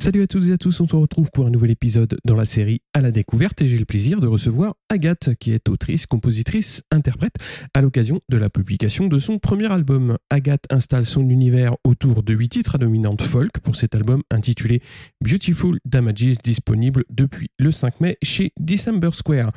Salut à toutes et à tous, on se retrouve pour un nouvel épisode dans la série À la découverte et j'ai le plaisir de recevoir Agathe qui est autrice, compositrice, interprète à l'occasion de la publication de son premier album. Agathe installe son univers autour de huit titres à dominante folk pour cet album intitulé Beautiful Damages disponible depuis le 5 mai chez December Square.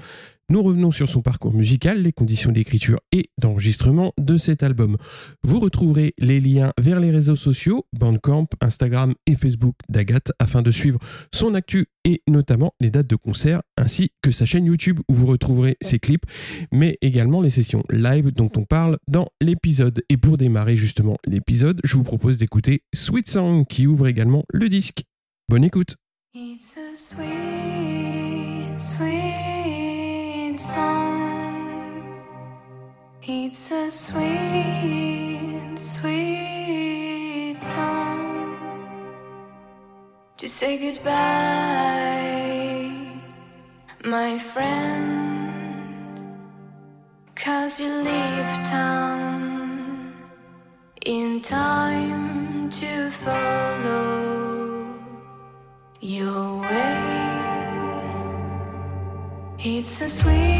Nous revenons sur son parcours musical, les conditions d'écriture et d'enregistrement de cet album. Vous retrouverez les liens vers les réseaux sociaux, Bandcamp, Instagram et Facebook d'Agathe afin de suivre son actu et notamment les dates de concert ainsi que sa chaîne YouTube où vous retrouverez ses clips mais également les sessions live dont on parle dans l'épisode. Et pour démarrer justement l'épisode, je vous propose d'écouter Sweet Song qui ouvre également le disque. Bonne écoute. It's a sweet, sweet song to say goodbye, my friend. Cause you leave town in time to follow your way. It's a sweet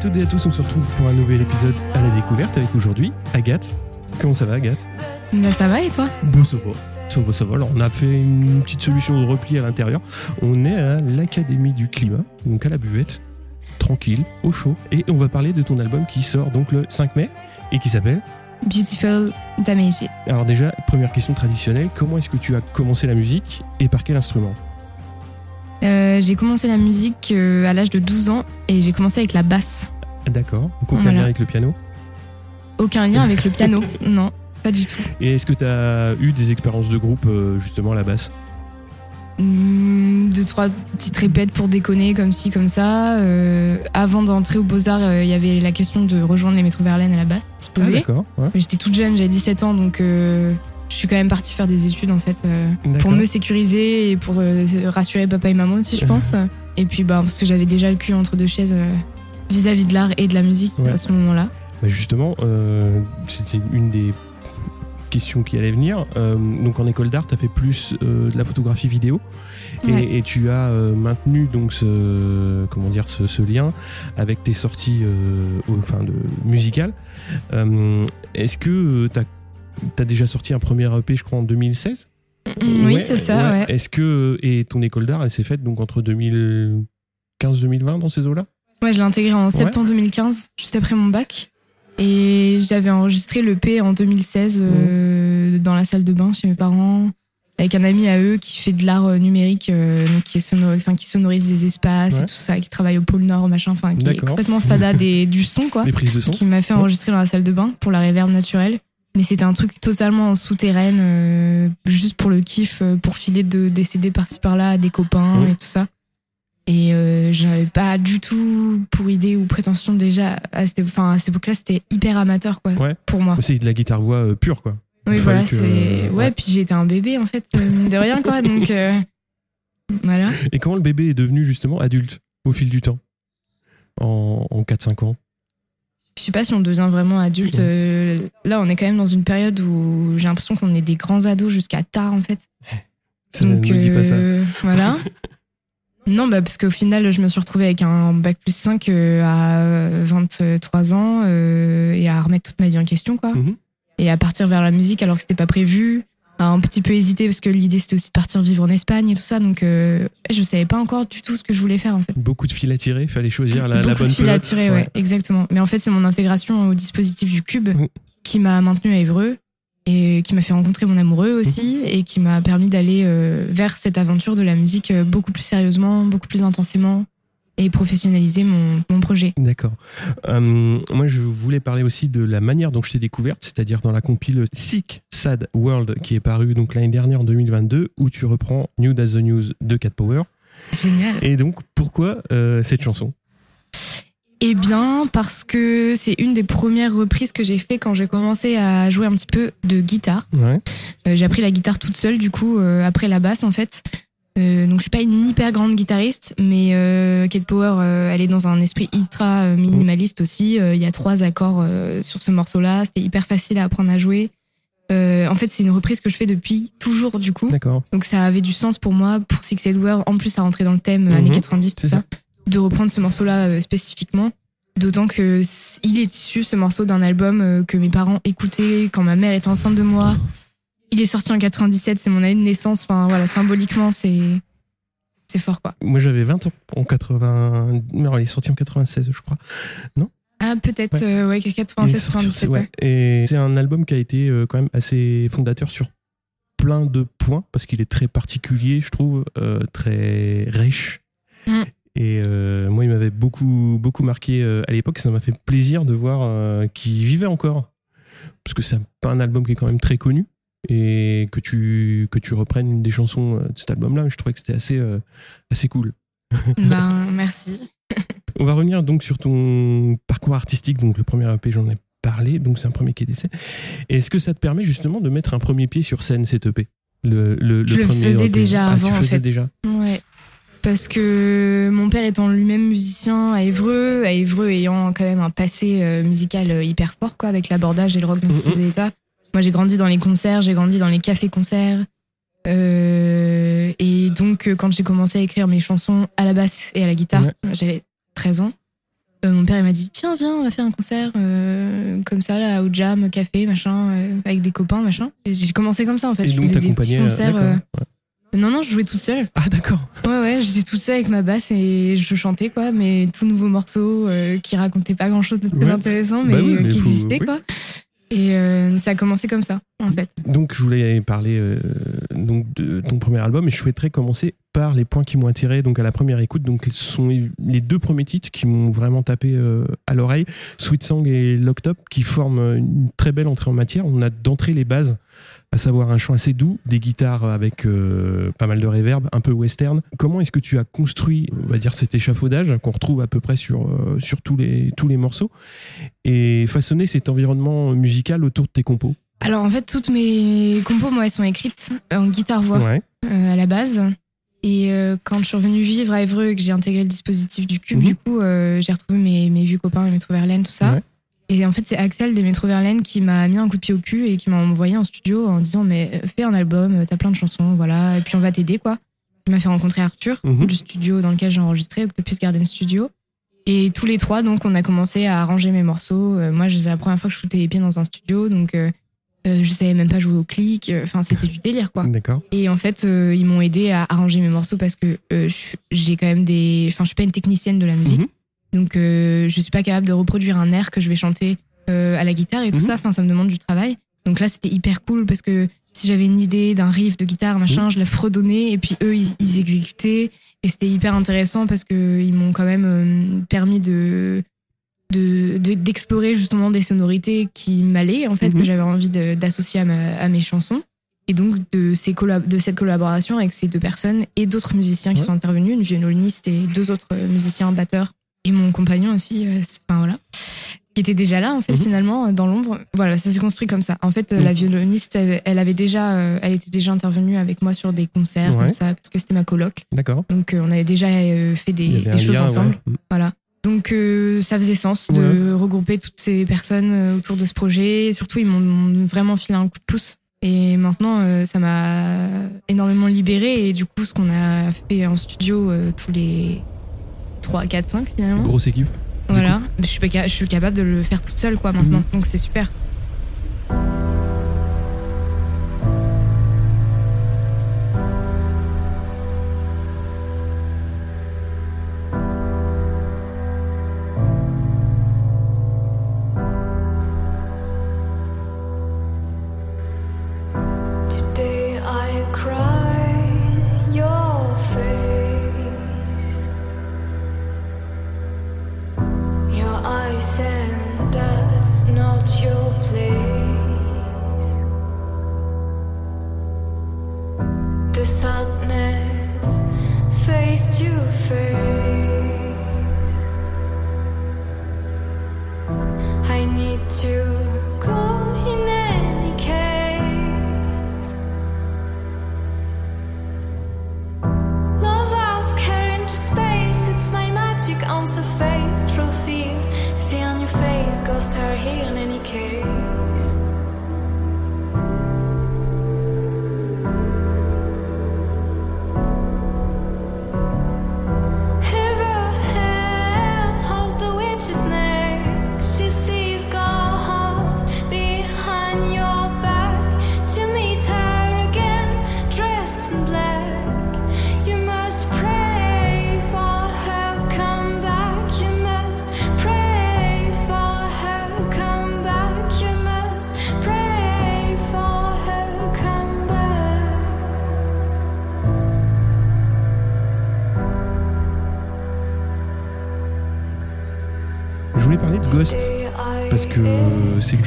toutes et à tous, on se retrouve pour un nouvel épisode à la découverte avec aujourd'hui Agathe. Comment ça va Agathe? Bah ça va et toi? Bon ça va. Ça va, ça va. Alors on a fait une petite solution de repli à l'intérieur. On est à l'Académie du Climat, donc à la buvette, tranquille, au chaud. Et on va parler de ton album qui sort donc le 5 mai et qui s'appelle Beautiful Damages. Alors déjà, première question traditionnelle, comment est-ce que tu as commencé la musique et par quel instrument? Euh, j'ai commencé la musique euh, à l'âge de 12 ans et j'ai commencé avec la basse. D'accord. aucun lien avec le piano Aucun lien avec le piano, non, pas du tout. Et est-ce que tu as eu des expériences de groupe euh, justement à la basse? Mmh, Deux, trois petites répètes pour déconner comme ci, comme ça. avant d'entrer aux Beaux-Arts, il y avait la question de rejoindre les métros Verlaine à la basse, se Ah, d'accord. J'étais toute jeune, j'avais 17 ans, donc je suis quand même partie faire des études en fait euh, pour me sécuriser et pour euh, rassurer papa et maman aussi je pense. Et puis bah parce que j'avais déjà le cul entre deux chaises euh, vis-à-vis de l'art et de la musique à ce moment-là. Bah justement c'était une des questions qui allait venir. Donc en école d'art tu as fait plus de la photographie vidéo. Et, tu as maintenu donc ce comment dire ce, lien avec tes sorties enfin de musicales. Est-ce que tu as tu as déjà sorti un premier EP, je crois, en 2016 mm, Oui, c'est ça. Ouais. Est-ce que. Et ton école d'art, elle s'est faite donc entre 2015-2020 dans ces eaux-là? Ouais, je l'ai intégré en septembre 2015, juste après mon bac. Et j'avais enregistré l'EP en 2016 euh, dans la salle de bain chez mes parents, avec un ami à eux qui fait de l'art euh, numérique, euh, donc qui, est qui sonorise des espaces et tout ça, qui travaille au pôle Nord, machin, enfin, qui est complètement fada des, du son, quoi. Les prises de son. Qui m'a fait enregistrer dans la salle de bain pour la réverb naturelle. Mais c'était un truc totalement en souterraine, euh, juste pour le kiff, euh, pour filer de, des CD par-ci par-là à des copains et tout ça. Et euh, j'avais pas du tout pour idée ou prétention déjà à cette, enfin, à cette époque-là, c'était hyper amateur quoi, pour moi. C'est de la guitare voix pure quoi. Oui, voilà, c'est. Ouais, puis j'étais un bébé en fait, de rien quoi, donc voilà. Et comment le bébé est devenu justement adulte au fil du temps? En, en 4-5 ans? Je sais pas si on devient vraiment adulte. Euh, là, on est quand même dans une période où j'ai l'impression qu'on est des grands ados jusqu'à tard, en fait. Ça ne me Donc, dit pas ça. euh, voilà. non, bah, parce qu'au final, je me suis retrouvée avec un bac plus 5 euh, à 23 ans et à remettre toute ma vie en question, quoi. Mhm. Et à partir vers la musique alors que c'était pas prévu. Un petit peu hésiter parce que l'idée c'était aussi de partir vivre en Espagne et tout ça. Donc, euh, je savais pas encore du tout ce que je voulais faire, en fait. Beaucoup de fils à tirer, fallait choisir la, la Beaucoup bonne de fil à tirer, ouais. exactement. Mais en fait, c'est mon intégration au dispositif du cube Mhm. qui m'a maintenu à Évreux et qui m'a fait rencontrer mon amoureux aussi Mhm. et qui m'a permis d'aller euh, vers cette aventure de la musique euh, beaucoup plus sérieusement, beaucoup plus intensément et professionnaliser mon, mon projet. D'accord. Euh, moi, je voulais parler aussi de la manière dont je t'ai découverte, c'est-à-dire dans la compile Sick Sad World qui est parue donc l'année dernière en 2022, où tu reprends New As the News de Cat Power. Génial. Et donc, pourquoi euh, cette chanson? Eh bien, parce que c'est une des premières reprises que j'ai fait quand j'ai commencé à jouer un petit peu de guitare. Ouais. Euh, j'ai appris la guitare toute seule, du coup, euh, après la basse, en fait. Euh, donc, je suis pas une hyper grande guitariste, mais euh, Kate Power, euh, elle est dans un esprit ultra euh, minimaliste aussi. Euh, Il y a trois accords sur ce morceau-là. C'était hyper facile à apprendre à jouer. En fait, c'est une reprise que je fais depuis toujours, du coup. D'accord. Donc, ça avait du sens pour moi, pour Six World. En plus, ça rentrait dans le thème Mhm, années 90, tout ça, de reprendre ce morceau-là spécifiquement. D'autant que il est issu, ce morceau, d'un album que mes parents écoutaient quand ma mère était enceinte de moi. Il est sorti en 97, c'est mon année de naissance. Enfin, voilà, symboliquement, c'est c'est fort, quoi. Moi, j'avais 20 ans en 80. Non, elle est sortie en 96, je crois. Ah, peut-être, Ouais. euh, ouais, Il est 96, sorti- 97, ouais. ouais. Et c'est un album qui a été euh, quand même assez fondateur sur plein de points parce qu'il est très particulier, je trouve, euh, très riche. Mm. Et euh, moi, il m'avait beaucoup, beaucoup marqué à l'époque. Ça m'a fait plaisir de voir qu'il vivait encore. Parce que c'est pas un album qui est quand même très connu. Et que tu, que tu reprennes des chansons euh, de cet album-là, je trouvais que c'était assez, euh, assez cool. Ben, merci. On va revenir donc sur ton parcours artistique. Donc le premier EP, j'en ai parlé. Donc c'est un premier qui est d'essai. Est-ce que ça te permet justement de mettre un premier pied sur scène cet EP le, le, Je le faisais EP. déjà Ah, avant, tu en faisais fait. déjà. Ouais. Parce que mon père étant lui-même musicien à Évreux, à Évreux ayant quand même un passé euh, musical hyper fort, quoi, avec l'abordage et le rock dans tous Mhm. ses états. Moi, j'ai grandi dans les concerts, j'ai grandi dans les cafés-concerts. Euh, et donc, euh, quand j'ai commencé à écrire mes chansons à la basse et à la guitare, Ouais. j'avais 13 ans. euh, mon père il m'a dit tiens viens on va faire un concert euh, comme ça là au jam café machin avec des copains machin j'ai commencé comme ça en fait Et je donc faisais des petits concerts Ouais. non non je jouais toute seule Ah d'accord. Ouais, ouais, j'étais toute seule avec ma basse et je chantais, quoi, mais tout nouveau morceau qui racontait pas grand chose de très Ouais. intéressant, mais, Bah oui, mais qui faut- existait, oui. quoi. Et euh, ça a commencé comme ça, en fait. Donc je voulais parler euh, donc de ton premier album et je souhaiterais commencer par les points qui m'ont attiré donc à la première écoute. Donc ce sont les deux premiers titres qui m'ont vraiment tapé euh, à l'oreille, Sweet Song et Locked Up, qui forment une très belle entrée en matière. On a d'entrée les bases, à savoir un chant assez doux, des guitares avec euh, pas mal de reverb, un peu western. Comment est-ce que tu as construit, on va dire, cet échafaudage qu'on retrouve à peu près sur euh, sur tous les tous les morceaux et façonner cet environnement musical autour de tes compos? Alors, en fait, toutes mes compos, moi, elles sont écrites en guitare-voix Ouais. euh, à la base. Et quand je suis revenue vivre à Évreux et que j'ai intégré le dispositif du cube, Mhm. du coup, j'ai retrouvé mes, mes vieux copains, Métro Verlaine, tout ça. Ouais. Et en fait, c'est Axel des Métro Verlaine qui m'a mis un coup de pied au cul et qui m'a envoyé en studio en disant Mais fais un album, t'as plein de chansons, voilà, et puis on va t'aider, quoi. Il m'a fait rencontrer Arthur Mhm. du studio dans lequel j'ai enregistré, Octopus Garden Studio. Et tous les trois, donc, on a commencé à arranger mes morceaux. Euh, moi, c'est la première fois que je foutais les pieds dans un studio, donc euh, euh, je savais même pas jouer au clic. Euh, Enfin, c'était du délire, quoi. D'accord. Et en fait, ils m'ont aidé à arranger mes morceaux parce que j'ai quand même des. Enfin, je suis pas une technicienne de la musique, Mhm. Donc euh, je suis pas capable de reproduire un air que je vais chanter euh, à la guitare et tout Mhm. ça. Enfin, ça me demande du travail. Donc là, c'était hyper cool parce que si j'avais une idée d'un riff de guitare, machin, Mhm. je la fredonnais et puis eux, ils, ils exécutaient. Et c'était hyper intéressant parce que ils m'ont quand même euh, permis de de- de- d'explorer justement des sonorités qui m'allaient en fait Mhm. que j'avais envie d'associer à, mes chansons et donc de ces de cette collaboration avec ces deux personnes et d'autres musiciens qui Ouais. sont intervenus une violoniste et deux autres musiciens batteurs et mon compagnon aussi euh, enfin voilà qui était déjà là en fait Mhm. finalement euh, dans l'ombre voilà ça s'est construit comme ça en fait euh, la violoniste elle, elle avait déjà euh, elle était déjà intervenue avec moi sur des concerts Ouais. comme ça parce que c'était ma coloc D'accord. donc euh, on avait déjà euh, fait des, choses lien, ensemble ouais. voilà. Donc ça faisait sens de regrouper toutes ces personnes autour de ce projet. Et surtout, ils m'ont vraiment filé un coup de pouce. Et maintenant, ça m'a énormément libéré. Et du coup, ce qu'on a fait en studio tous les 3, 4, 5 finalement. Grosse équipe. Voilà. Je suis, pas, je suis capable de le faire toute seule quoi maintenant. Mhm. Donc c'est super.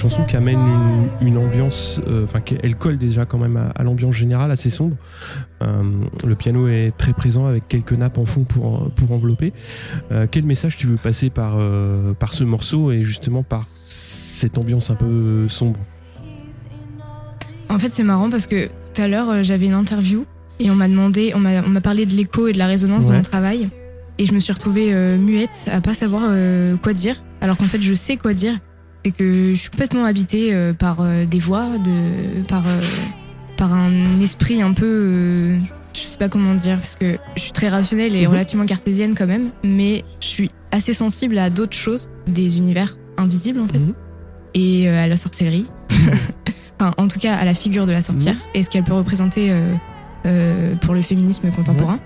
Chanson qui amène une, ambiance, euh, enfin, elle colle déjà quand même à, l'ambiance générale assez sombre. Euh, le piano est très présent avec quelques nappes en fond pour, pour envelopper. Euh, quel message tu veux passer par, par ce morceau et justement par cette ambiance un peu sombre? En fait, c'est marrant parce que tout à l'heure, j'avais une interview et on m'a demandé, on m'a parlé de l'écho et de la résonance dans mon travail. Et je me suis retrouvée muette à pas savoir quoi dire, alors qu'en fait, je sais quoi dire c'est que je suis complètement habitée euh, par euh, des voix, de, par, euh, par un esprit un peu. je sais pas comment dire, parce que je suis très rationnelle et mhm. relativement cartésienne quand même, mais je suis assez sensible à d'autres choses, des univers invisibles en fait, mhm. et à la sorcellerie. enfin, en tout cas, à la figure de la sorcière mhm. et ce qu'elle peut représenter pour le féminisme contemporain.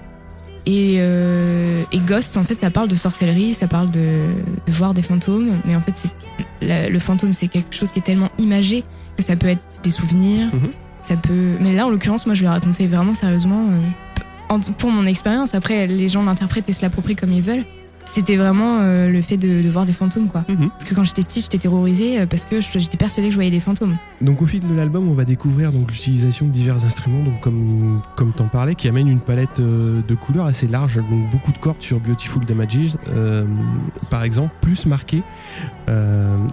Et, et, Ghost, en fait, ça parle de sorcellerie, ça parle de, de voir des fantômes, mais en fait, c'est le fantôme, c'est quelque chose qui est tellement imagé que ça peut être des souvenirs, mhm. ça peut. Mais là, en l'occurrence, moi, je l'ai raconté vraiment sérieusement. Euh, pour mon expérience, après, les gens l'interprètent et se l'approprient comme ils veulent c'était vraiment euh, le fait de, voir des fantômes quoi. Mhm. Parce que quand j'étais petite, j'étais terrorisée euh, parce que j'étais persuadée que je voyais des fantômes. Donc au fil de l'album, on va découvrir donc l'utilisation de divers instruments, donc comme comme t'en parlais, qui amènent une palette euh, de couleurs assez large, donc beaucoup de cordes sur Beautiful Damages, par exemple, plus marquées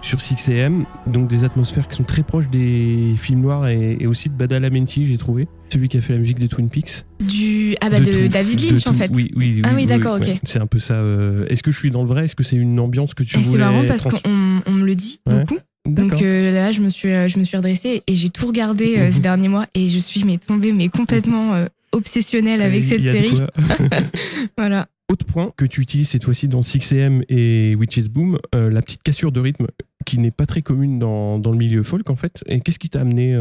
sur 6am, donc des atmosphères qui sont très proches des films noirs et, et aussi de Badalamenti, j'ai trouvé celui qui a fait la musique des Twin Peaks. Du ah bah de, David Lynch en fait. Oui oui. ah oui, d'accord ok. C'est un peu ça. Euh, est-ce que je suis dans le vrai? Est-ce que c'est une ambiance que tu voulais C'est marrant parce qu'on on me le dit beaucoup. Donc euh, là, je me suis, euh, je me suis redressée et j'ai tout regardé ces derniers mois et je suis mais tombée mais complètement obsessionnelle avec cette série. voilà. Autre point que tu utilises cette fois-ci dans 6am et Witches Boom, la petite cassure de rythme qui n'est pas très commune dans, dans, le milieu folk en fait. Et qu'est-ce qui t'a amené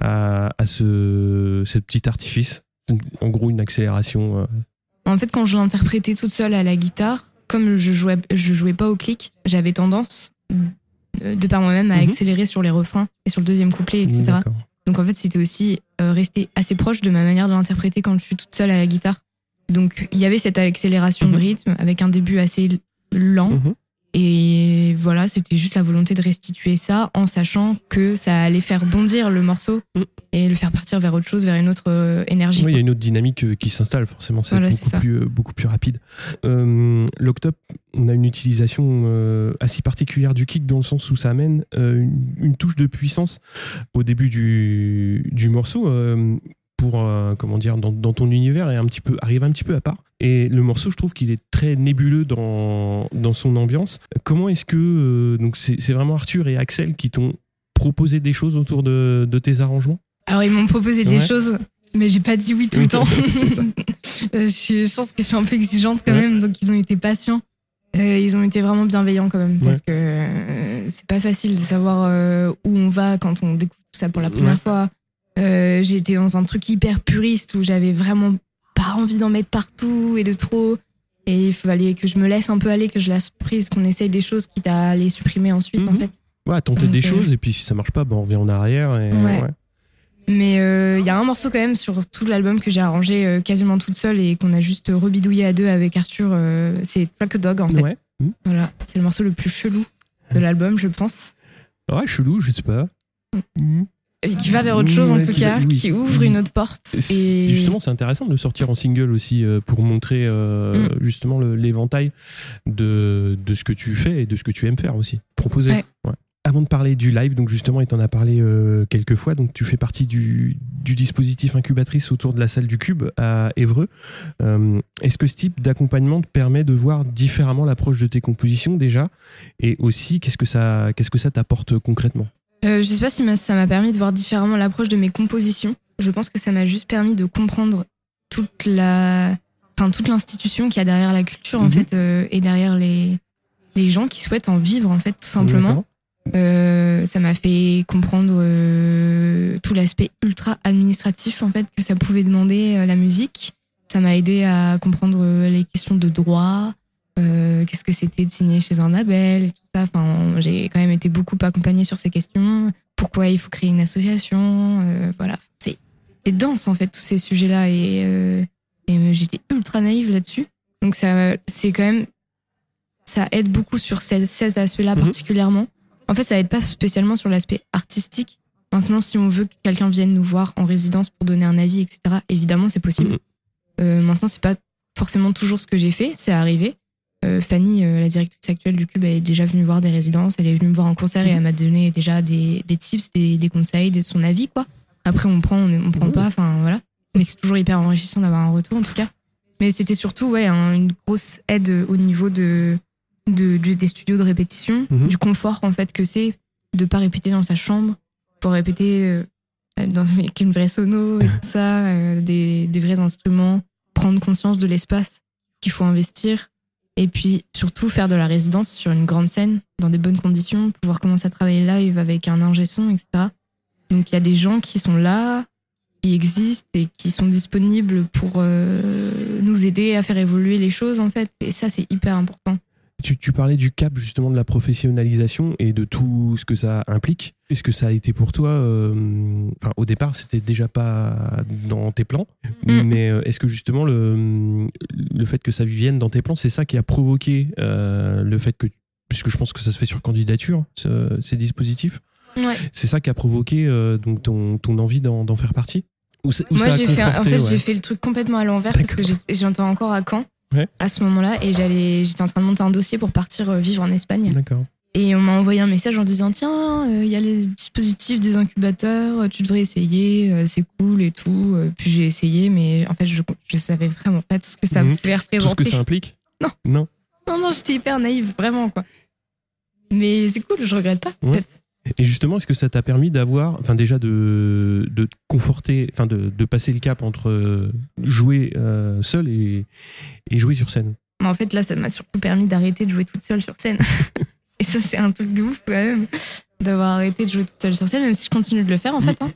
à, à, ce, ce petit artifice? En gros, une accélération En fait, quand je l'interprétais toute seule à la guitare, comme je jouais, je jouais pas au clic, j'avais tendance, de par moi-même, à mhm. accélérer sur les refrains et sur le deuxième couplet, etc. Donc en fait, c'était aussi rester assez proche de ma manière de l'interpréter quand je suis toute seule à la guitare. Donc il y avait cette accélération de mhm. rythme avec un début assez lent. Et voilà, c'était juste la volonté de restituer ça en sachant que ça allait faire bondir le morceau mm. et le faire partir vers autre chose, vers une autre euh, énergie. Oui, il y a une autre dynamique euh, qui s'installe, forcément, c'est beaucoup, plus, euh, beaucoup plus rapide. Euh, L'octope, on a une utilisation assez particulière du kick dans le sens où ça amène une, touche de puissance au début du, du morceau pour euh, comment dire dans, dans, ton univers et un petit peu arrive un petit peu à part. Et le morceau, je trouve qu'il est très nébuleux dans dans son ambiance. Comment est-ce que euh, donc c'est vraiment Arthur et Axel qui t'ont proposé des choses autour de, de tes arrangements? Alors ils m'ont proposé des choses. Mais j'ai pas dit oui tout le temps. je, je, pense que je suis un peu exigeante quand même, donc ils ont été patients. Euh, ils ont été vraiment bienveillants quand même, parce que euh, c'est pas facile de savoir euh, où on va quand on découvre tout ça pour la première fois. J'ai été dans un truc hyper puriste où j'avais vraiment pas envie d'en mettre partout et de trop. Et il fallait que je me laisse un peu aller, que je laisse prise, qu'on essaye des choses quitte à les supprimer ensuite en mhm. fait. Ouais, tenter des choses et puis si ça marche pas, ben on revient en arrière. Et, ouais. Mais il euh, y a un morceau quand même sur tout l'album que j'ai arrangé euh, quasiment toute seule et qu'on a juste rebidouillé à deux avec Arthur. Euh, c'est Track a Dog en fait. Ouais. Mmh. Voilà, c'est le morceau le plus chelou de l'album, je pense. Ouais, chelou, je sais pas. Mmh. Et qui va vers autre chose en tout cas, qui ouvre une autre porte. Et... Justement, c'est intéressant de le sortir en single aussi pour montrer mmh. justement l'éventail de, de ce que tu fais et de ce que tu aimes faire aussi. Proposer. Ouais. Avant de parler du live, donc justement, et en as parlé euh, quelques fois, donc tu fais partie du, dispositif incubatrice autour de la salle du Cube à Évreux. Euh, est-ce que ce type d'accompagnement te permet de voir différemment l'approche de tes compositions déjà? Et aussi, qu'est-ce que ça qu'est-ce que ça t'apporte concrètement? Euh, Je sais pas si ça m'a permis de voir différemment l'approche de mes compositions. Je pense que ça m'a juste permis de comprendre toute la, enfin toute l'institution qu'il y a derrière la culture en mhm. fait euh, et derrière les les gens qui souhaitent en vivre en fait tout simplement. Euh, ça m'a fait comprendre euh, tout l'aspect ultra administratif en fait que ça pouvait demander euh, la musique. Ça m'a aidé à comprendre les questions de droit, qu'est-ce que c'était de signer chez un label et tout ça. Enfin, j'ai quand même été beaucoup accompagnée sur ces questions. Pourquoi il faut créer une association Voilà, c'est dense en fait tous ces sujets-là et, et j'étais ultra naïve là-dessus. Donc ça, c'est quand même, ça aide beaucoup sur ces, ces aspects-là mhm. particulièrement. En fait, ça aide pas spécialement sur l'aspect artistique. Maintenant, si on veut que quelqu'un vienne nous voir en résidence pour donner un avis, etc., évidemment, c'est possible. Euh, maintenant, c'est pas forcément toujours ce que j'ai fait, c'est arrivé. Euh, Fanny, euh, la directrice actuelle du Cube, elle est déjà venue voir des résidences, elle est venue me voir en concert et elle m'a donné déjà des, tips, des, conseils, de son avis, quoi. Après, on prend, on, prend pas, enfin voilà. Mais c'est toujours hyper enrichissant d'avoir un retour, en tout cas. Mais c'était surtout, ouais, une grosse aide au niveau de, de, des studios de répétition, mhm. du confort en fait que c'est de pas répéter dans sa chambre, pour répéter euh, dans, avec une vraie sono et tout ça, euh, des, des, vrais instruments, prendre conscience de l'espace qu'il faut investir et puis surtout faire de la résidence sur une grande scène dans des bonnes conditions, pouvoir commencer à travailler live avec un ingé son, etc. Donc il y a des gens qui sont là, qui existent et qui sont disponibles pour euh, nous aider à faire évoluer les choses en fait. Et ça c'est hyper important. Tu, parlais du cap justement de la professionnalisation et de tout ce que ça implique. Est-ce que ça a été pour toi euh, Au départ, c'était déjà pas dans tes plans, mm. mais euh, est-ce que justement le, le fait que ça vienne dans tes plans, c'est ça qui a provoqué euh, le fait que, puisque je pense que ça se fait sur candidature, ces dispositifs, c'est ça qui a provoqué donc ton, ton envie d'en faire partie? Moi, j'ai fait, en fait, j'ai fait le truc complètement à l'envers parce que j'entends encore à Caen à ce moment-là et j'allais, j'étais en train de monter un dossier pour partir euh, vivre en Espagne. D'accord. Et on m'a envoyé un message en disant tiens, euh, il y a les dispositifs des incubateurs, tu devrais essayer, euh, c'est cool et tout. Puis j'ai essayé, mais en fait je je savais vraiment pas ce que ça mmh. pouvait représenter. Tout ce que ça implique Non. Non. Non non, j'étais hyper naïve vraiment quoi. Mais c'est cool, je regrette pas. Peut-être. Et justement, est-ce que ça t'a permis d'avoir, enfin déjà de, de conforter, enfin de, de, passer le cap entre euh, jouer euh, seul et, et, jouer sur scène? En fait, là, ça m'a surtout permis d'arrêter de jouer toute seule sur scène. et ça, c'est un truc de ouf quand même, d'avoir arrêté de jouer toute seule sur scène, même si je continue de le faire en fait. Hein.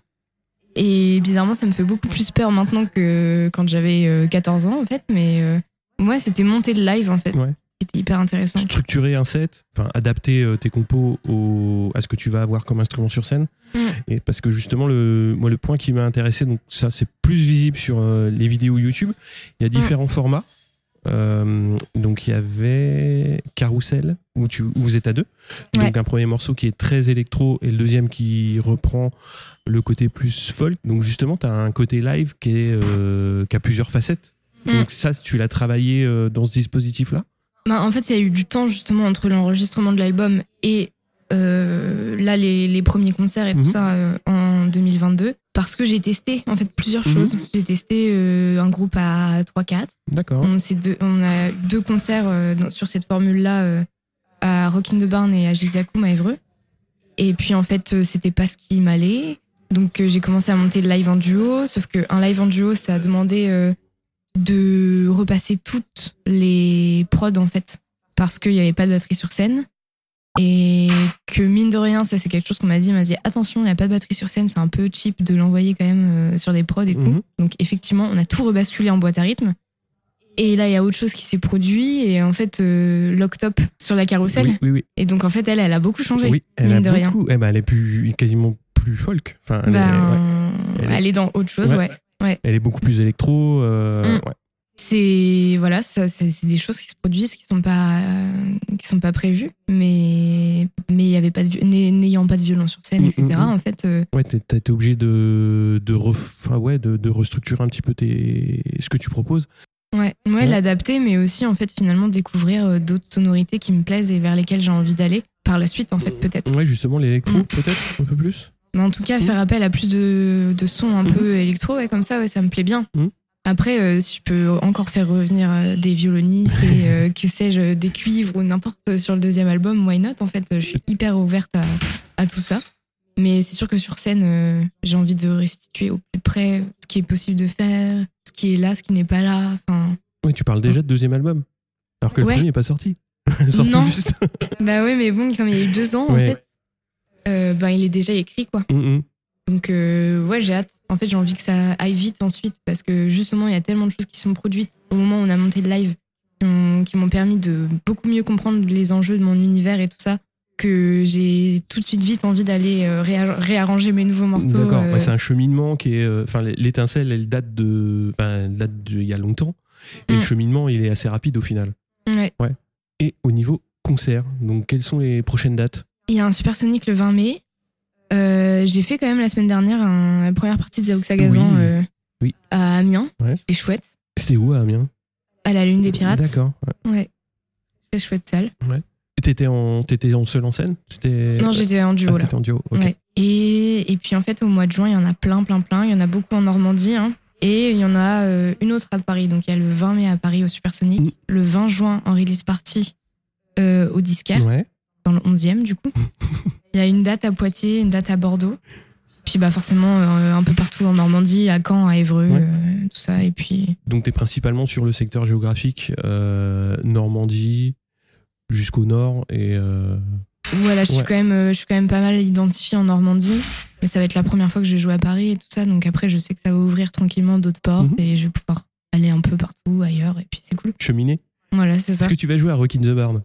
Et bizarrement, ça me fait beaucoup plus peur maintenant que quand j'avais 14 euh, ans en fait. Mais moi, c'était monter le live en fait. Ouais c'était hyper intéressant. Structurer un set, enfin adapter euh, tes compos au, à ce que tu vas avoir comme instrument sur scène. Mm. Et parce que justement, le, moi, le point qui m'a intéressé, donc ça, c'est plus visible sur euh, les vidéos YouTube. Il y a différents mm. formats. Euh, donc il y avait Carousel où, tu, vous êtes à deux. Donc un premier morceau qui est très électro et le deuxième qui reprend le côté plus folk. Donc justement, tu as un côté live qui, est, qui a plusieurs facettes. Mm. Donc ça, tu l'as travaillé dans ce dispositif-là? Bah, en fait, il y a eu du temps justement entre l'enregistrement de l'album et euh, là les, les premiers concerts et Mhm. tout ça euh, en 2022 parce que j'ai testé en fait plusieurs Mhm. choses. J'ai testé euh, un groupe à 3-4. D'accord. On, deux- on a deux concerts euh, dans- sur cette formule-là euh, à Rock in the Barn et à Gisacoum à Évreux. Et puis en fait, euh, c'était pas ce qui m'allait. Donc euh, j'ai commencé à monter le live en duo, sauf qu'un live en duo, ça a demandé euh, de repasser toutes les prods en fait, parce qu'il n'y avait pas de batterie sur scène. Et que mine de rien, ça c'est quelque chose qu'on m'a dit, on m'a dit attention, il n'y a pas de batterie sur scène, c'est un peu cheap de l'envoyer quand même euh, sur des prods et Mhm. tout. Donc effectivement, on a tout rebasculé en boîte à rythme. Et là, il y a autre chose qui s'est produit, et en fait, euh, l'octop sur la carrousel. Oui, oui, oui. Et donc en fait, elle, elle a beaucoup changé. Oui, elle mine a de rien. beaucoup. Eh ben, elle est plus, quasiment plus folk. Enfin, elle, est, ouais. Ben, Elle est- elle est dans autre chose, Ouais. ouais. Elle est beaucoup plus électro. euh, Mm. ouais. C'est voilà, c'est des choses qui se produisent qui sont pas euh, qui sont pas prévues, mais mais il y avait pas n'ayant pas de violon sur scène, Mm, etc. mm, mm. En fait, euh, Ouais, t'as été obligé de, de, ref- ouais, de, de restructurer un petit peu tes, ce que tu proposes. ouais, ouais, Ouais. l'adapter, mais aussi en fait finalement découvrir d'autres sonorités qui me plaisent et vers lesquelles j'ai envie d'aller par la suite, en fait peut-être. Ouais, justement, l'électro, Mm. peut-être, un peu plus. Mais en tout cas, Mm. faire appel à plus de, de sons un Mhm. peu électro, ouais, comme ça, ouais, ça me plaît bien. Mhm. Après, euh, si je peux encore faire revenir euh, des violonistes et euh, que sais-je, des cuivres ou n'importe sur le deuxième album, why not En fait, je suis hyper ouverte à, à tout ça. Mais c'est sûr que sur scène, euh, j'ai envie de restituer au plus près ce qui est possible de faire, ce qui est là, ce qui n'est pas là. Enfin, Oui, tu parles déjà de deuxième album. Alors que le premier n'est pas sorti. Non. juste. bah ouais, mais bon, comme il y a eu deux ans, Ouais. en fait, euh, ben il est déjà écrit, quoi. Mm, mm. Donc euh, ouais, j'ai hâte. En fait, j'ai envie que ça aille vite ensuite parce que justement, il y a tellement de choses qui sont produites au moment où on a monté le live qui ont- qui m'ont permis de beaucoup mieux comprendre les enjeux de mon univers et tout ça que j'ai tout de suite vite envie d'aller euh, réa- réarranger mes nouveaux morceaux. D'accord. euh, Ouais, c'est un cheminement qui est. Enfin, l'étincelle, elle date de. Enfin, elle date d'il y a longtemps. Et Mm. le cheminement, il est assez rapide au final. ouais. Et au niveau concert, donc quelles sont les prochaines dates? Il y a un Supersonic le 20 mai. Euh, j'ai fait quand même la semaine dernière un- la première partie de Zaoxa Gazan Oui. euh, Oui. à Amiens. Ouais. C'était chouette. C'était où à Amiens? À la Lune des Pirates. D'accord. ouais. Ouais. Très chouette salle. Et T'étais en, t'étais en seul en scène? Non, j'étais en duo Ah, là. en duo. Ouais. Et, et puis en fait, au mois de juin, il y en a plein, plein, plein. Il y en a beaucoup en Normandie. hein. Et il y en a euh, une autre à Paris. Donc il y a le 20 mai à Paris au Supersonic. Mm. Le 20 juin en release party euh, au Disquaire, Ouais. Dans le 11e du coup. Il y a une date à Poitiers, une date à Bordeaux. Puis bah forcément euh, un peu partout en Normandie, à Caen, à Évreux, Ouais. euh, tout ça. Et puis Donc t'es principalement sur le secteur géographique euh, Normandie jusqu'au nord et voilà, je suis quand même, je suis quand même pas mal identifiée en Normandie. Mais ça va être la première fois que je vais jouer à Paris et tout ça. Donc après, je sais que ça va ouvrir tranquillement d'autres portes Mhm. et je vais pouvoir aller un peu partout ailleurs. Et puis c'est cool. cheminée. Voilà, c'est ça. Est-ce que tu vas jouer à Rock in the Barn?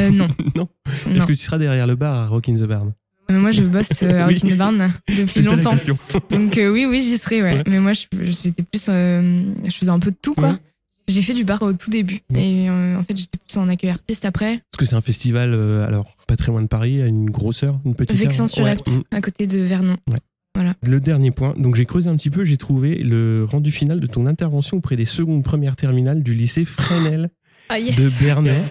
Euh, non. Non. non. Est-ce que tu seras derrière le bar à Rock in the Barn Mais moi, je bosse euh, à Oui. Rock in the Barn depuis longtemps. Donc euh, oui, oui, j'y serai, ouais. Ouais. Mais moi, je- j'étais plus, euh, je faisais un peu de tout, quoi. Ouais. J'ai fait du bar au tout début. Et euh, en fait, j'étais plus en accueil artiste après. Est-ce que c'est un festival, euh, alors pas très loin de Paris, à une grosseur, une petite Vexin-sur-Epte, Ouais. à côté de Vernon. Mm. Le dernier point, donc j'ai creusé un petit peu, j'ai trouvé le rendu final de ton intervention auprès des secondes premières terminales du lycée Fresnel Ah yes de Bernay,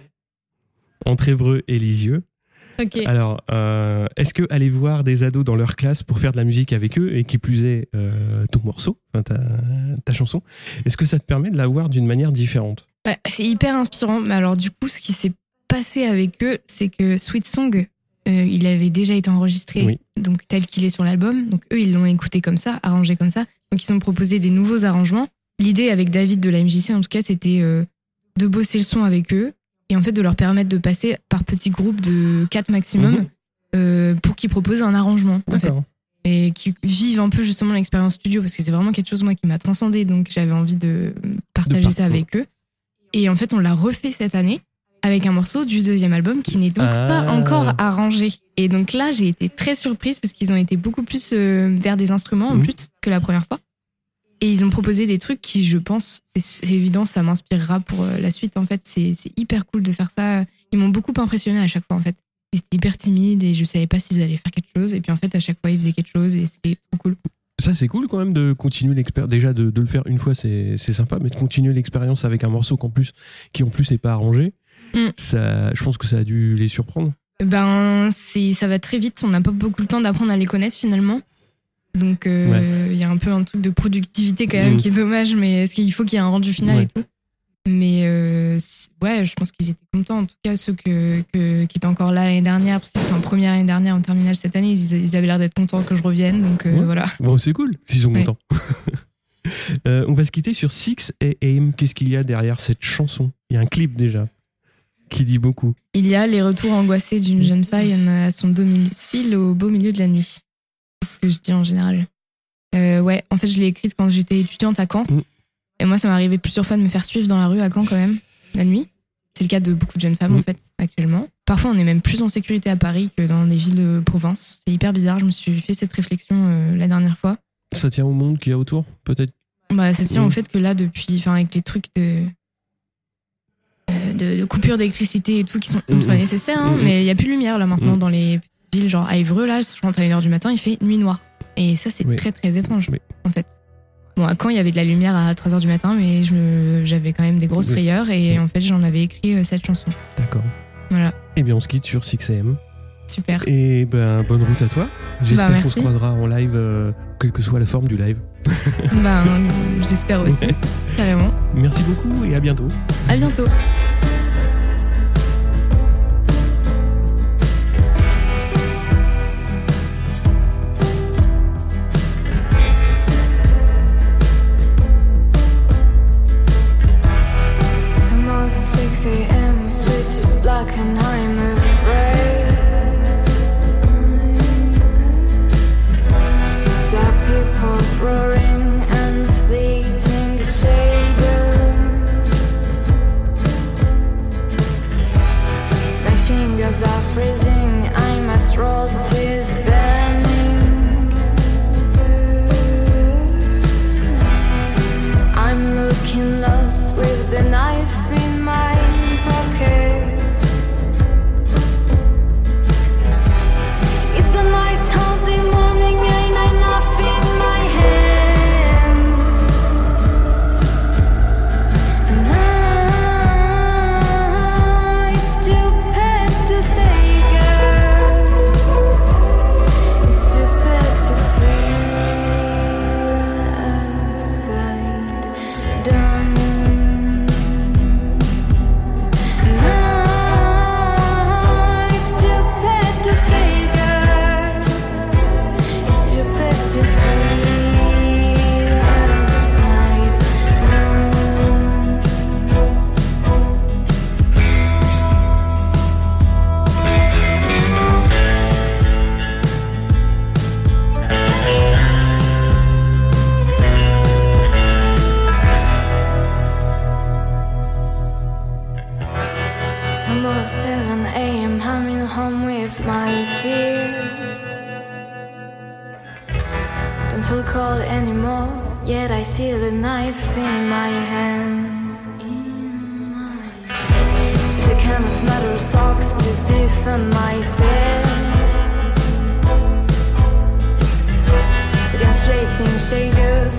entre Évreux et Lisieux. Alors, euh, est-ce que aller voir des ados dans leur classe pour faire de la musique avec eux, et qui plus est euh, ton morceau, enfin, ta, ta chanson, est-ce que ça te permet de la voir d'une manière différente? Ouais, c'est hyper inspirant. Mais alors, du coup, ce qui s'est passé avec eux, c'est que Sweet Song, euh, il avait déjà été enregistré, Oui. donc tel qu'il est sur l'album. Donc, eux, ils l'ont écouté comme ça, arrangé comme ça. Donc, ils ont proposé des nouveaux arrangements. L'idée avec David de la MJC, en tout cas, c'était de bosser le son avec eux et en fait de leur permettre de passer par petits groupes de 4 maximum Mhm. euh, pour qu'ils proposent un arrangement. En fait et qui vivent un peu justement l'expérience studio parce que c'est vraiment quelque chose moi qui m'a transcendé donc j'avais envie de partager De ça avec eux et en fait on l'a refait cette année avec un morceau du deuxième album qui n'est donc Ah. pas encore arrangé et donc là j'ai été très surprise parce qu'ils ont été beaucoup plus euh, vers des instruments en Mhm. plus que la première fois et ils ont proposé des trucs qui je pense c'est évident ça m'inspirera pour euh, la suite en fait c'est hyper cool de faire ça ils m'ont beaucoup impressionné à chaque fois en fait ils étaient hyper timides et je savais pas s'ils allaient faire quelque chose. Et puis en fait, à chaque fois, ils faisaient quelque chose et c'était trop cool. Ça, c'est cool quand même de continuer l'expérience. Déjà, de, de le faire une fois, c'est sympa, mais de continuer l'expérience avec un morceau qu'en plus, qui en plus n'est pas arrangé, Mm. ça, je pense que ça a dû les surprendre. Ben, ça va très vite. On n'a pas beaucoup le temps d'apprendre à les connaître finalement. Donc, euh, il y a un peu un truc de productivité quand même Mhm. qui est dommage, mais est-ce qu'il faut qu'il y ait un rendu final Ouais. et tout? Mais euh, ouais, je pense qu'ils étaient contents. En tout cas, ceux que, que- qui étaient encore là l'année dernière, parce que c'était en première l'année dernière, en terminale cette année, ils, ils avaient l'air d'être contents que je revienne. Donc euh, Ouais. voilà. Bon, c'est cool, s'ils sont Ouais. contents. Euh, on va se quitter sur Six et Aim. Qu'est-ce qu'il y a derrière cette chanson? Il y a un clip déjà qui dit beaucoup. Il y a les retours angoissés d'une jeune femme à son domicile au beau milieu de la nuit. C'est ce que je dis en général. Euh, ouais, en fait, je l'ai écrite quand j'étais étudiante à Caen. Mm. Et moi, ça m'est arrivé plusieurs fois de me faire suivre dans la rue à Caen quand même, la nuit. C'est le cas de beaucoup de jeunes femmes Mm. en fait, actuellement. Parfois, on est même plus en sécurité à Paris que dans des villes de province. C'est hyper bizarre. Je me suis fait cette réflexion euh, la dernière fois. Ça tient au monde qu'il y a autour, peut-être? Bah, ça tient Mm. au fait que là, depuis, enfin, avec les trucs de, euh, de, de coupure d'électricité et tout qui sont Mm, ultra mm. nécessaires, hein, Mm, mm. mais il y a plus de lumière là maintenant Mm. dans les villes, genre à Évreux, là, je rentre à 1h du matin, il fait nuit noire. Et ça, c'est Oui. très très étrange, Oui. en fait. Bon, à Caen, il y avait de la lumière à 3h du matin, mais j'avais quand même des grosses Oui. frayeurs et en fait, j'en avais écrit euh, cette chanson. D'accord. Voilà, Eh bien, on se quitte sur 6am. super. Et ben, bonne route à toi. J'espère Bah, qu'on se croisera en live, euh, quelle que soit la forme du live. ben, j'espère aussi, Ouais. carrément. Merci beaucoup et à bientôt. À bientôt. Don't feel cold anymore, yet I see the knife in my hand. It's a kind of metal socks to defend myself. Against fleeting shadows,